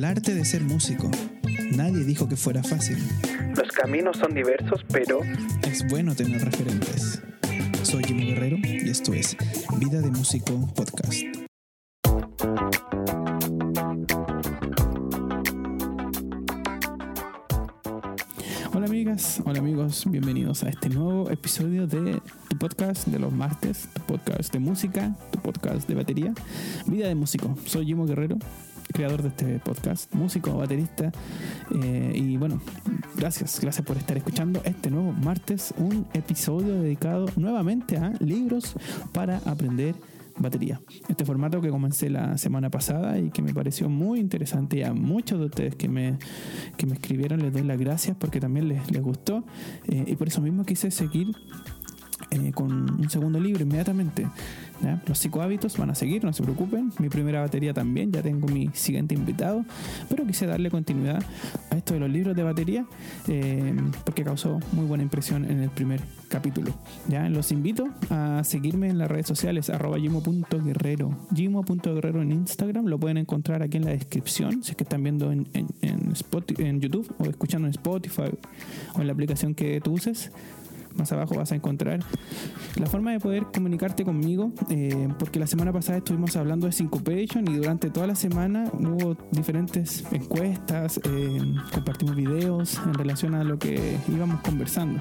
al arte de ser músico. Nadie dijo que fuera fácil. Los caminos son diversos, pero Es bueno tener referentes. Soy Jimmy Guerrero y esto es Vida de Músico Podcast. Hola amigas, hola amigos, bienvenidos a este nuevo episodio de tu podcast de los martes, tu podcast de música, tu podcast de batería, Vida de Músico. Soy Jimo Guerrero, creador de este podcast, músico, baterista, eh, y bueno, gracias, gracias por estar escuchando este nuevo martes, un episodio dedicado nuevamente a libros para aprender batería. Este formato que comencé la semana pasada y que me pareció muy interesante y a muchos de ustedes que me, que me escribieron les doy las gracias porque también les, les gustó eh, y por eso mismo quise seguir eh, con un segundo libro inmediatamente. ¿ya? Los psicohábitos van a seguir, no se preocupen. Mi primera batería también, ya tengo mi siguiente invitado. Pero quise darle continuidad a esto de los libros de batería eh, porque causó muy buena impresión en el primer capítulo. ¿ya? Los invito a seguirme en las redes sociales, arroba gimo.guerrero. Gimo.guerrero en Instagram, lo pueden encontrar aquí en la descripción, si es que están viendo en, en, en, YouTube o escuchando en Spotify o en la aplicación que tú uses más abajo vas a encontrar la forma de poder comunicarte conmigo, eh, porque la semana pasada estuvimos hablando de Syncopation y durante toda la semana hubo diferentes encuestas, eh, compartimos videos en relación a lo que íbamos conversando.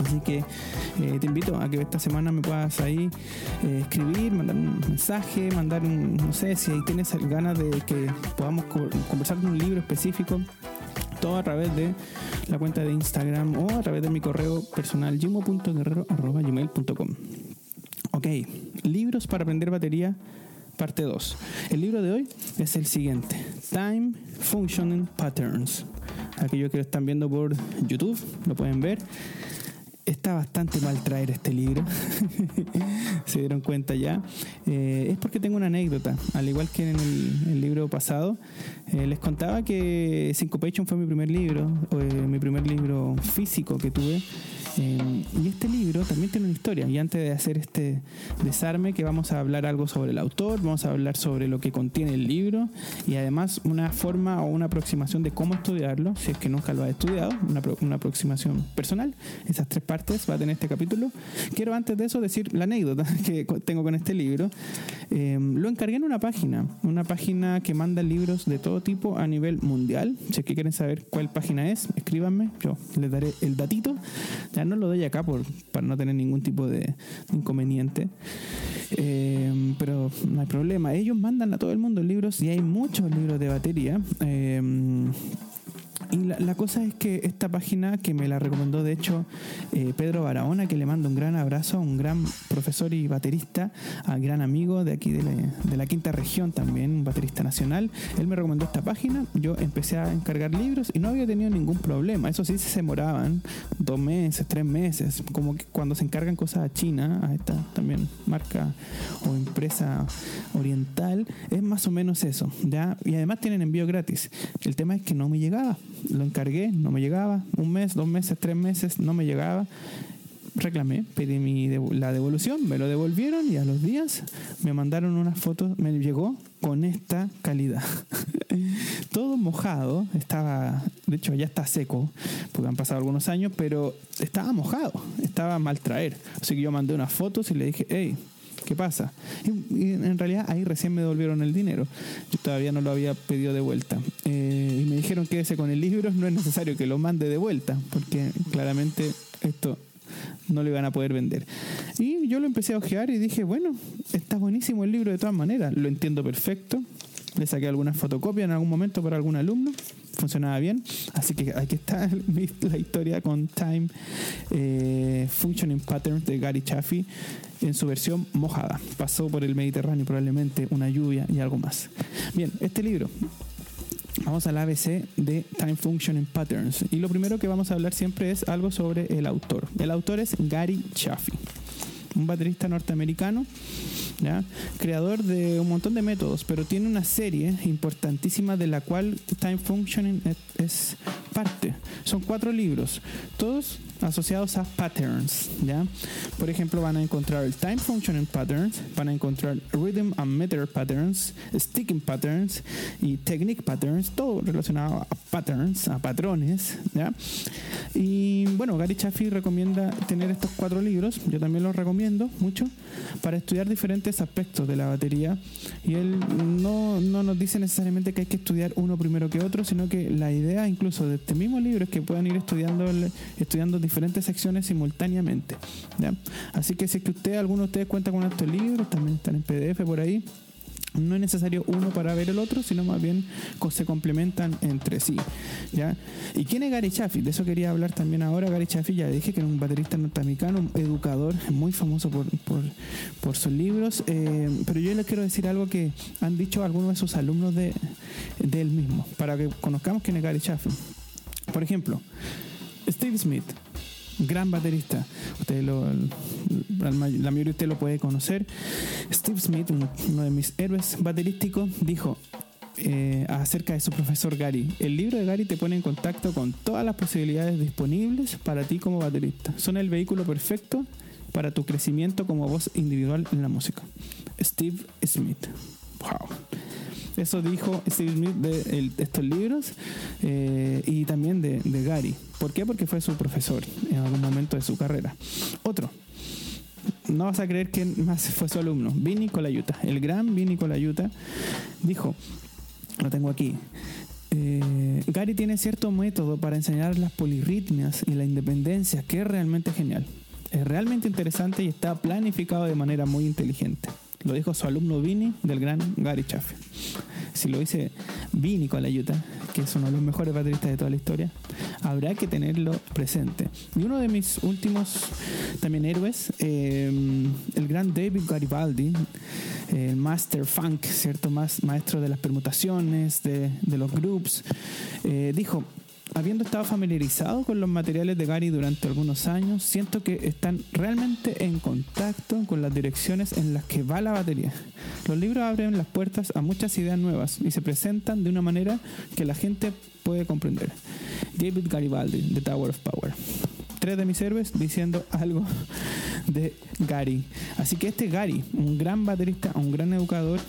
Así que eh, te invito a que esta semana me puedas ahí eh, escribir, mandar un mensaje, mandar un, no sé, si ahí tienes ganas de que podamos conversar de un libro específico, todo a través de la cuenta de Instagram o a través de mi correo personal gimo.guerrero.gmail.com Ok, libros para aprender batería, parte 2. El libro de hoy es el siguiente, Time Functioning Patterns. Aquellos que lo están viendo por YouTube lo pueden ver. Está bastante mal traer este libro, se dieron cuenta ya. Eh, es porque tengo una anécdota, al igual que en el, libro pasado, eh, les contaba que Syncopation fue mi primer libro, eh, mi primer libro físico que tuve. Eh, y este libro también tiene una historia. Y antes de hacer este desarme, que vamos a hablar algo sobre el autor, vamos a hablar sobre lo que contiene el libro y además una forma o una aproximación de cómo estudiarlo, si es que nunca lo has estudiado, una, una aproximación personal. Esas tres partes va a tener este capítulo. Quiero antes de eso decir la anécdota que tengo con este libro. Eh, lo encargué en una página, una página que manda libros de todo tipo a nivel mundial. Si es que quieren saber cuál página es, escríbanme, yo les daré el datito. Ya no lo doy acá por, para no tener ningún tipo de, inconveniente. Eh, pero no hay problema. Ellos mandan a todo el mundo libros y hay muchos libros de batería. Eh, y la, cosa es que esta página que me la recomendó de hecho eh, Pedro Barahona, que le mando un gran abrazo, un gran profesor y baterista, a gran amigo de aquí de la, de la, quinta región también, un baterista nacional, él me recomendó esta página, yo empecé a encargar libros y no había tenido ningún problema, eso sí se demoraban dos meses, tres meses, como que cuando se encargan cosas a China, a esta también marca o empresa oriental, es más o menos eso, ¿ya? y además tienen envío gratis, el tema es que no me llegaba lo encargué, no me llegaba. Un mes, dos meses, tres meses, no me llegaba. Reclamé, pedí mi la devolución, me lo devolvieron y a los días me mandaron unas fotos, me llegó con esta calidad. Todo mojado, estaba, de hecho ya está seco, porque han pasado algunos años, pero estaba mojado, estaba mal traer. Así que yo mandé unas fotos y le dije, hey, ¿Qué pasa? Y, en realidad ahí recién me devolvieron el dinero. Yo todavía no lo había pedido de vuelta. Eh, y me dijeron que ese con el libro no es necesario que lo mande de vuelta, porque claramente esto no lo iban a poder vender. Y yo lo empecé a ojear y dije, bueno, está buenísimo el libro de todas maneras, lo entiendo perfecto. Le saqué algunas fotocopias en algún momento para algún alumno, funcionaba bien. Así que aquí está la historia con Time eh, Functioning Patterns de Gary Chaffee en su versión mojada. Pasó por el Mediterráneo probablemente una lluvia y algo más. Bien, este libro. Vamos al ABC de Time Functioning Patterns. Y lo primero que vamos a hablar siempre es algo sobre el autor. El autor es Gary Chaffee, un baterista norteamericano creador de un montón de métodos, pero tiene una serie importantísima de la cual Time Functioning es parte. Son cuatro libros, todos asociados a patterns, ¿ya? Por ejemplo, van a encontrar el time functioning patterns, van a encontrar rhythm and meter patterns, sticking patterns y technique patterns, todo relacionado a patterns, a patrones, ¿ya? Y bueno, Gary Chaffee recomienda tener estos cuatro libros, yo también los recomiendo mucho, para estudiar diferentes aspectos de la batería. Y él no, no nos dice necesariamente que hay que estudiar uno primero que otro, sino que la idea incluso de este mismo libro es que puedan ir estudiando, estudiando diferentes secciones simultáneamente. Así que si es que usted, alguno de ustedes cuenta con estos libros, también están en PDF por ahí, no es necesario uno para ver el otro, sino más bien se complementan entre sí. ¿ya? ¿Y quién es Gary Chaffee? De eso quería hablar también ahora. Gary Chaffee, ya dije que era un baterista norteamericano, un educador muy famoso por, por, sus libros, eh, pero yo les quiero decir algo que han dicho algunos de sus alumnos de, de él mismo, para que conozcamos quién es Gary Chaffee. Por ejemplo, Steve Smith gran baterista. Usted lo, la mayoría de usted lo puede conocer. Steve Smith, uno de mis héroes baterísticos, dijo eh, acerca de su profesor Gary. El libro de Gary te pone en contacto con todas las posibilidades disponibles para ti como baterista. Son el vehículo perfecto para tu crecimiento como voz individual en la música. Steve Smith. Wow. Eso dijo Steve Smith de, estos libros eh, y también de, Gary. ¿Por qué? Porque fue su profesor en algún momento de su carrera. Otro, no vas a creer quién más fue su alumno, Vinny Colaiuta. El gran Vinny Colaiuta dijo, lo tengo aquí, eh, Gary tiene cierto método para enseñar las polirritmias y la independencia que es realmente genial. Es realmente interesante y está planificado de manera muy inteligente. Lo dijo su alumno Vini del gran Gary Chaffee. Si lo dice Vini con la Utah, que es uno de los mejores bateristas de toda la historia, habrá que tenerlo presente. Y uno de mis últimos también héroes, eh, el gran David Garibaldi, el Master Funk, ¿cierto? Maestro de las permutaciones, de, los groups, eh, dijo, habiendo estado familiarizado con los materiales de Gary durante algunos años, siento que están realmente en contacto con las direcciones en las que va la batería. Los libros abren las puertas a muchas ideas nuevas y se presentan de una manera que la gente puede comprender. David Garibaldi, The Tower of Power. Tres de mis héroes diciendo algo de Gary. Así que este Gary, un gran baterista, un gran educador,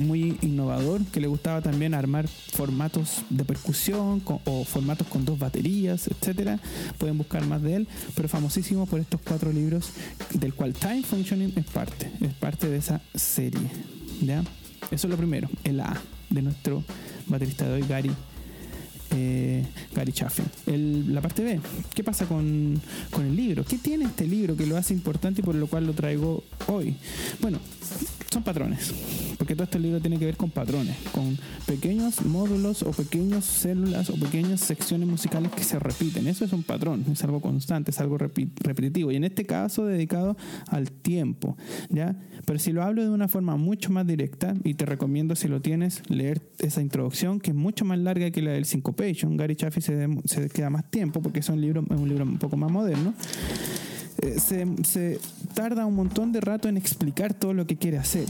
muy innovador, que le gustaba también armar formatos de percusión o formatos con dos baterías, etcétera. Pueden buscar más de él, pero famosísimo por estos cuatro libros, del cual Time Functioning es parte, es parte de esa serie. ¿ya? Eso es lo primero, el A de nuestro baterista de hoy, Gary eh, Gary Chaffin. la parte B, ¿qué pasa con, con, el libro? ¿Qué tiene este libro que lo hace importante y por lo cual lo traigo hoy? Bueno, son patrones, porque todo este libro tiene que ver con patrones, con pequeños módulos o pequeñas células o pequeñas secciones musicales que se repiten. Eso es un patrón, es algo constante, es algo repetitivo y en este caso dedicado al tiempo, ¿ya? Pero si lo hablo de una forma mucho más directa y te recomiendo si lo tienes leer esa introducción que es mucho más larga que la del Syncopation, Gary Chaffee se, se queda más tiempo porque es un libro, es un libro un poco más moderno. Eh, se, tarda un montón de rato en explicar todo lo que quiere hacer.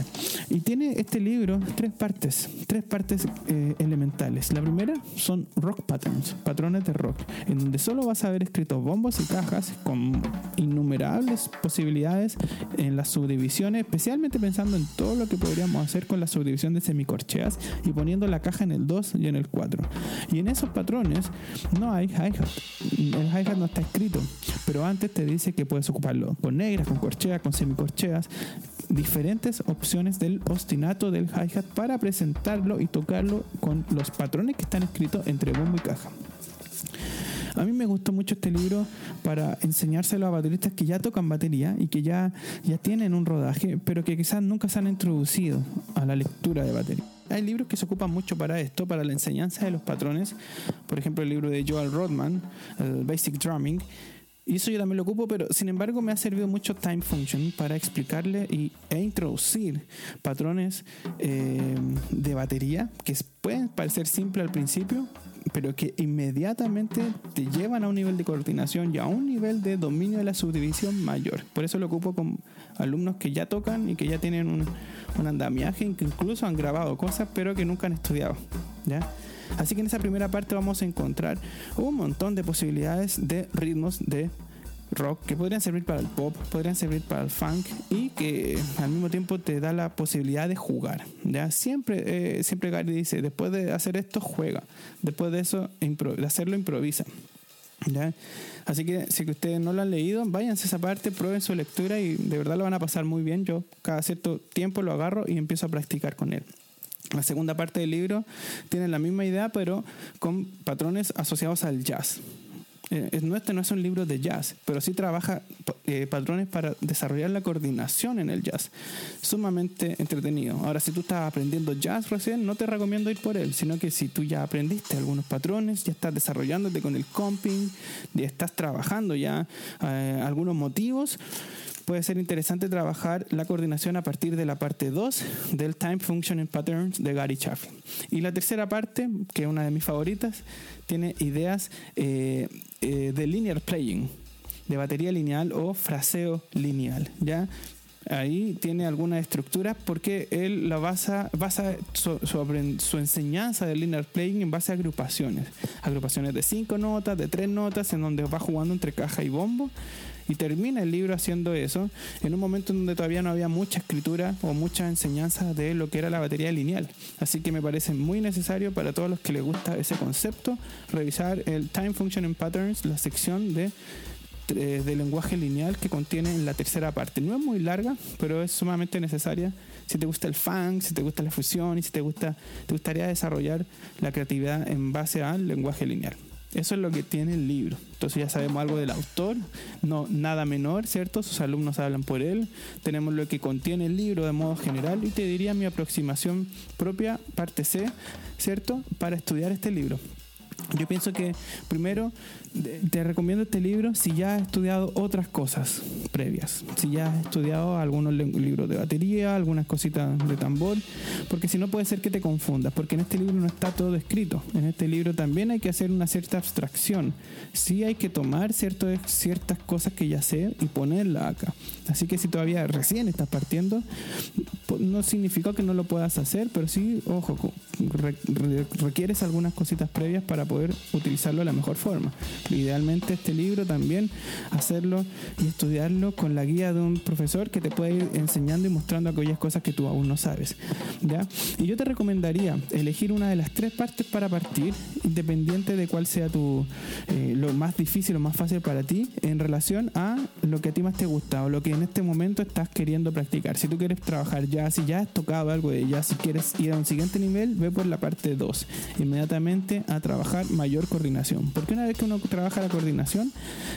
Y tiene este libro tres partes, tres partes eh, elementales. La primera son rock patterns, patrones de rock, en donde solo vas a ver escritos bombos y cajas con innumerables posibilidades en las subdivisiones, especialmente pensando en todo lo que podríamos hacer con la subdivisión de semicorcheas y poniendo la caja en el 2 y en el 4. Y en esos patrones no hay hi-hat. El hi-hat no está escrito, pero antes te dice que puedes ocuparlo con negras, con corcheas, con semicorcheas, diferentes opciones del ostinato del hi-hat para presentarlo y tocarlo con los patrones que están escritos entre bombo y caja. A mí me gustó mucho este libro para enseñárselo a bateristas que ya tocan batería y que ya, ya tienen un rodaje, pero que quizás nunca se han introducido a la lectura de batería. Hay libros que se ocupan mucho para esto, para la enseñanza de los patrones. Por ejemplo, el libro de Joel Rodman, el Basic Drumming, y eso yo también lo ocupo, pero sin embargo me ha servido mucho Time Function para explicarle y, e introducir patrones eh, de batería que pueden parecer simples al principio, pero que inmediatamente te llevan a un nivel de coordinación y a un nivel de dominio de la subdivisión mayor. Por eso lo ocupo con alumnos que ya tocan y que ya tienen un, un andamiaje, que incluso han grabado cosas, pero que nunca han estudiado. ¿ya? Así que en esa primera parte vamos a encontrar un montón de posibilidades de ritmos de rock que podrían servir para el pop, podrían servir para el funk y que al mismo tiempo te da la posibilidad de jugar. ¿ya? Siempre, eh, siempre Gary dice, después de hacer esto, juega. Después de eso, hacerlo, improvisa. ¿ya? Así que si ustedes no lo han leído, váyanse a esa parte, prueben su lectura y de verdad lo van a pasar muy bien. Yo cada cierto tiempo lo agarro y empiezo a practicar con él. La segunda parte del libro tiene la misma idea, pero con patrones asociados al jazz. Eh, este no es un libro de jazz, pero sí trabaja eh, patrones para desarrollar la coordinación en el jazz. Sumamente entretenido. Ahora, si tú estás aprendiendo jazz recién, no te recomiendo ir por él, sino que si tú ya aprendiste algunos patrones, ya estás desarrollándote con el comping, ya estás trabajando ya eh, algunos motivos, puede ser interesante trabajar la coordinación a partir de la parte 2 del Time Functioning Patterns de Gary Chaffin. Y la tercera parte, que es una de mis favoritas, tiene ideas eh, eh, de linear playing, de batería lineal o fraseo lineal. ¿ya? ahí tiene algunas estructuras porque él la basa, basa su, su, enseñanza de linear playing en base a agrupaciones. Agrupaciones de cinco notas, de tres notas, en donde va jugando entre caja y bombo. Y termina el libro haciendo eso en un momento en donde todavía no había mucha escritura o mucha enseñanza de lo que era la batería lineal. Así que me parece muy necesario para todos los que les gusta ese concepto revisar el Time Functioning Patterns, la sección de eh, de lenguaje lineal que contiene en la tercera parte. No es muy larga, pero es sumamente necesaria si te gusta el funk, si te gusta la fusión y si te gusta te gustaría desarrollar la creatividad en base al lenguaje lineal. Eso es lo que tiene el libro. Entonces ya sabemos algo del autor, no nada menor, ¿cierto? Sus alumnos hablan por él. Tenemos lo que contiene el libro de modo general y te diría mi aproximación propia, parte C, ¿cierto? Para estudiar este libro. Yo pienso que primero te recomiendo este libro si ya has estudiado otras cosas previas, si ya has estudiado algunos libros de batería, algunas cositas de tambor, porque si no puede ser que te confundas, porque en este libro no está todo escrito. En este libro también hay que hacer una cierta abstracción. Sí hay que tomar cierto, ciertas cosas que ya sé y ponerla acá. Así que si todavía recién estás partiendo, no significa que no lo puedas hacer, pero sí, ojo, requieres algunas cositas previas para poder utilizarlo de la mejor forma. Idealmente este libro también hacerlo y estudiarlo con la guía de un profesor que te puede ir enseñando y mostrando aquellas cosas que tú aún no sabes. ¿ya? Y yo te recomendaría elegir una de las tres partes para partir, independiente de cuál sea tu eh, lo más difícil o más fácil para ti en relación a lo que a ti más te gusta o lo que en este momento estás queriendo practicar. Si tú quieres trabajar ya, si ya has tocado algo de ya, si quieres ir a un siguiente nivel, ve por la parte 2, inmediatamente a trabajar mayor coordinación. Porque una vez que uno trabaja la coordinación,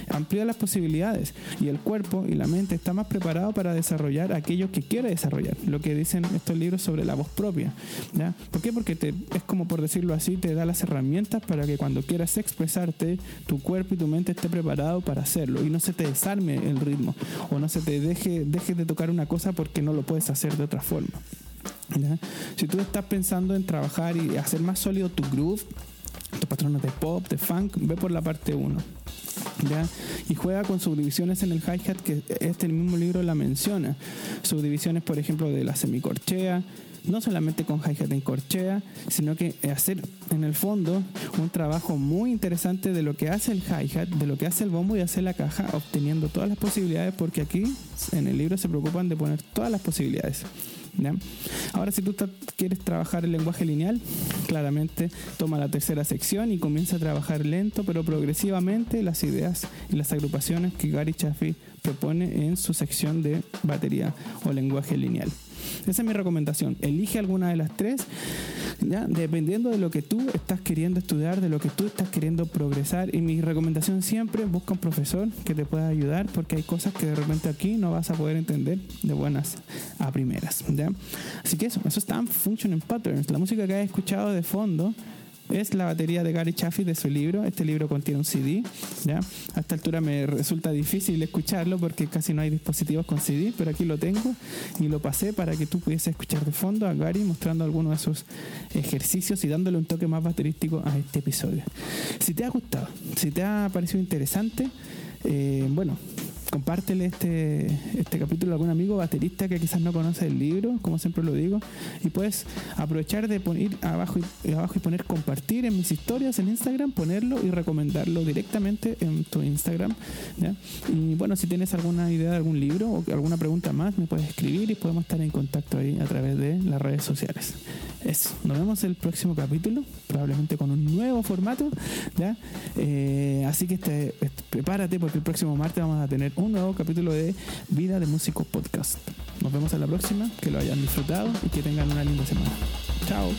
amplía las posibilidades y el cuerpo y la mente está más preparado para desarrollar aquello que quiere desarrollar. Lo que dicen estos libros sobre la voz propia. ¿ya? ¿Por qué? Porque te, es como por decirlo así, te da las herramientas para que cuando quieras expresarte, tu cuerpo y tu mente esté preparado para hacerlo y no se te desarme el ritmo o no se te deje, deje de tocar una cosa porque no lo puedes hacer de otra forma. Si tú estás pensando en trabajar y hacer más sólido tu groove, patrones de pop, de funk, ve por la parte 1. ¿Ya? Y juega con subdivisiones en el hi-hat que este mismo libro la menciona. Subdivisiones, por ejemplo, de la semicorchea, no solamente con hi-hat en corchea, sino que hacer en el fondo un trabajo muy interesante de lo que hace el hi-hat, de lo que hace el bombo y hace la caja, obteniendo todas las posibilidades, porque aquí en el libro se preocupan de poner todas las posibilidades. Ahora, si tú quieres trabajar el lenguaje lineal, claramente toma la tercera sección y comienza a trabajar lento pero progresivamente las ideas y las agrupaciones que Gary Chaffee propone en su sección de batería o lenguaje lineal. Esa es mi recomendación. Elige alguna de las tres, ¿ya? dependiendo de lo que tú estás queriendo estudiar, de lo que tú estás queriendo progresar. Y mi recomendación siempre, busca un profesor que te pueda ayudar, porque hay cosas que de repente aquí no vas a poder entender de buenas a primeras. ¿ya? Así que eso, eso está en Functioning Patterns. La música que has escuchado de fondo es la batería de Gary Chaffee de su libro. Este libro contiene un CD. ¿ya? A esta altura me resulta difícil escucharlo porque casi no hay dispositivos con CD, pero aquí lo tengo y lo pasé para que tú pudieses escuchar de fondo a Gary mostrando algunos de sus ejercicios y dándole un toque más baterístico a este episodio. Si te ha gustado, si te ha parecido interesante, eh, bueno, compártele este, este capítulo a algún amigo baterista que quizás no conoce el libro, como siempre lo digo, y puedes aprovechar de poner abajo y, abajo y poner compartir en mis historias en Instagram, ponerlo y recomendarlo directamente en tu Instagram. Y bueno, si tienes alguna idea de algún libro o alguna pregunta más, me puedes escribir y podemos estar en contacto ahí a través de las redes sociales. Eso, nos vemos el próximo capítulo, probablemente con un nuevo formato. ¿ya? Eh, así que este, este, prepárate porque el próximo martes vamos a tener un nuevo capítulo de Vida de Músico Podcast. Nos vemos en la próxima, que lo hayan disfrutado y que tengan una linda semana. Chao.